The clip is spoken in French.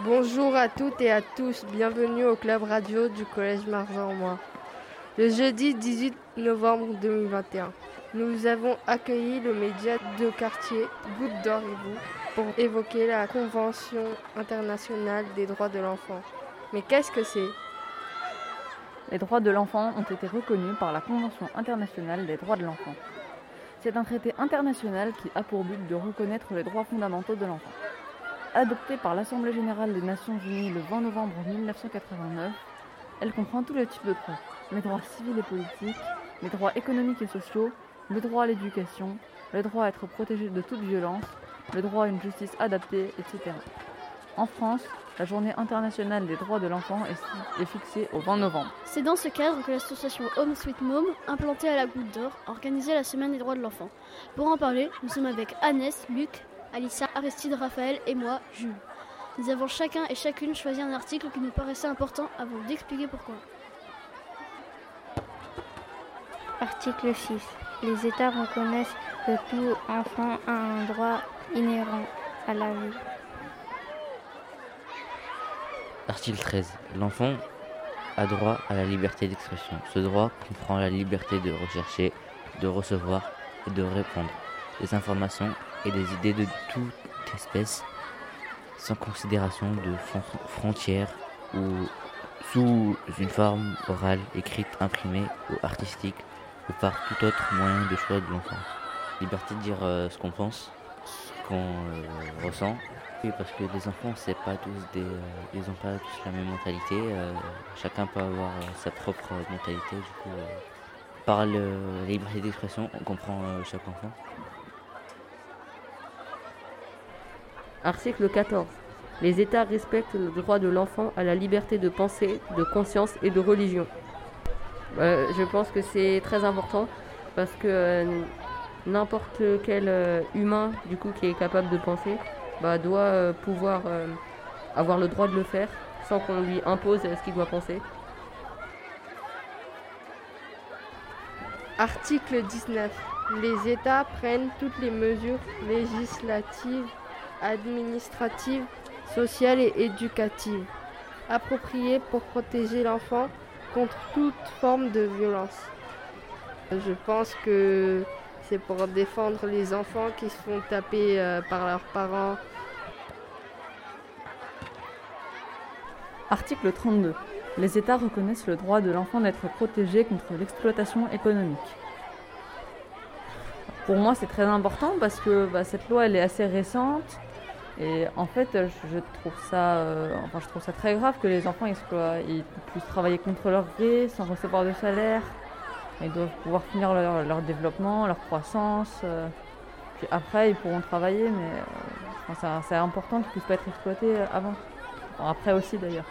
Bonjour à toutes et à tous, bienvenue au club radio du collège Marzan-Moi. Le jeudi 18 novembre 2021, nous avons accueilli le média de quartier Goutte d'Or et vous pour évoquer la Convention internationale des droits de l'enfant. Mais qu'est-ce que c'est? Les droits de l'enfant ont été reconnus par la Convention internationale des droits de l'enfant. C'est un traité international qui a pour but de reconnaître les droits fondamentaux de l'enfant. Adoptée par l'Assemblée générale des Nations unies le 20 novembre 1989, elle comprend tous les types de droits. Les droits civils et politiques, les droits économiques et sociaux, le droit à l'éducation, le droit à être protégé de toute violence, le droit à une justice adaptée, etc. En France, la journée internationale des droits de l'enfant est, fixée au 20 novembre. C'est dans ce cadre que l'association Home Sweet Mom, implantée à la Goutte d'Or, a organisé la semaine des droits de l'enfant. Pour en parler, nous sommes avec Annès, Luc, Alissa, Aristide, Raphaël et moi, Jules. Nous avons chacun et chacune choisi un article qui nous paraissait important avant d'expliquer pourquoi. Article 6. Les États reconnaissent que tout enfant a un droit inhérent à la vie. Article 13. L'enfant a droit à la liberté d'expression. Ce droit comprend la liberté de rechercher, de recevoir et de répondre des informations et des idées de toute espèce, sans considération de frontières ou sous une forme orale, écrite, imprimée ou artistique, ou par tout autre moyen de choix de l'enfant. Liberté de dire euh, ce qu'on pense, ce qu'on euh, ressent. Oui, parce que les enfants, c'est pas tous des, euh, ils ont pas tous la même mentalité. chacun peut avoir sa propre mentalité. Du coup, par la liberté d'expression, on comprend chaque enfant. Article 14. Les États respectent le droit de l'enfant à la liberté de pensée, de conscience et de religion. Euh, je pense que c'est très important parce que euh, n'importe quel euh, humain du coup qui est capable de penser bah, doit pouvoir avoir le droit de le faire sans qu'on lui impose ce qu'il doit penser. Article 19. Les États prennent toutes les mesures législatives administratives, sociales et éducatives appropriées pour protéger l'enfant contre toute forme de violence. Je pense que c'est pour défendre les enfants qui se font taper euh, par leurs parents. Article 32. Les États reconnaissent le droit de l'enfant d'être protégé contre l'exploitation économique. Pour moi, c'est très important parce que bah, cette loi, elle est assez récente et en fait, je trouve ça, euh, enfin, je trouve ça très grave que les enfants ils, puissent travailler contre leur gré, sans recevoir de salaire. Ils doivent pouvoir finir leur, développement, leur croissance. Euh. puis après, ils pourront travailler, mais euh, c'est important qu'ils puissent pas être exploités avant. après aussi d'ailleurs.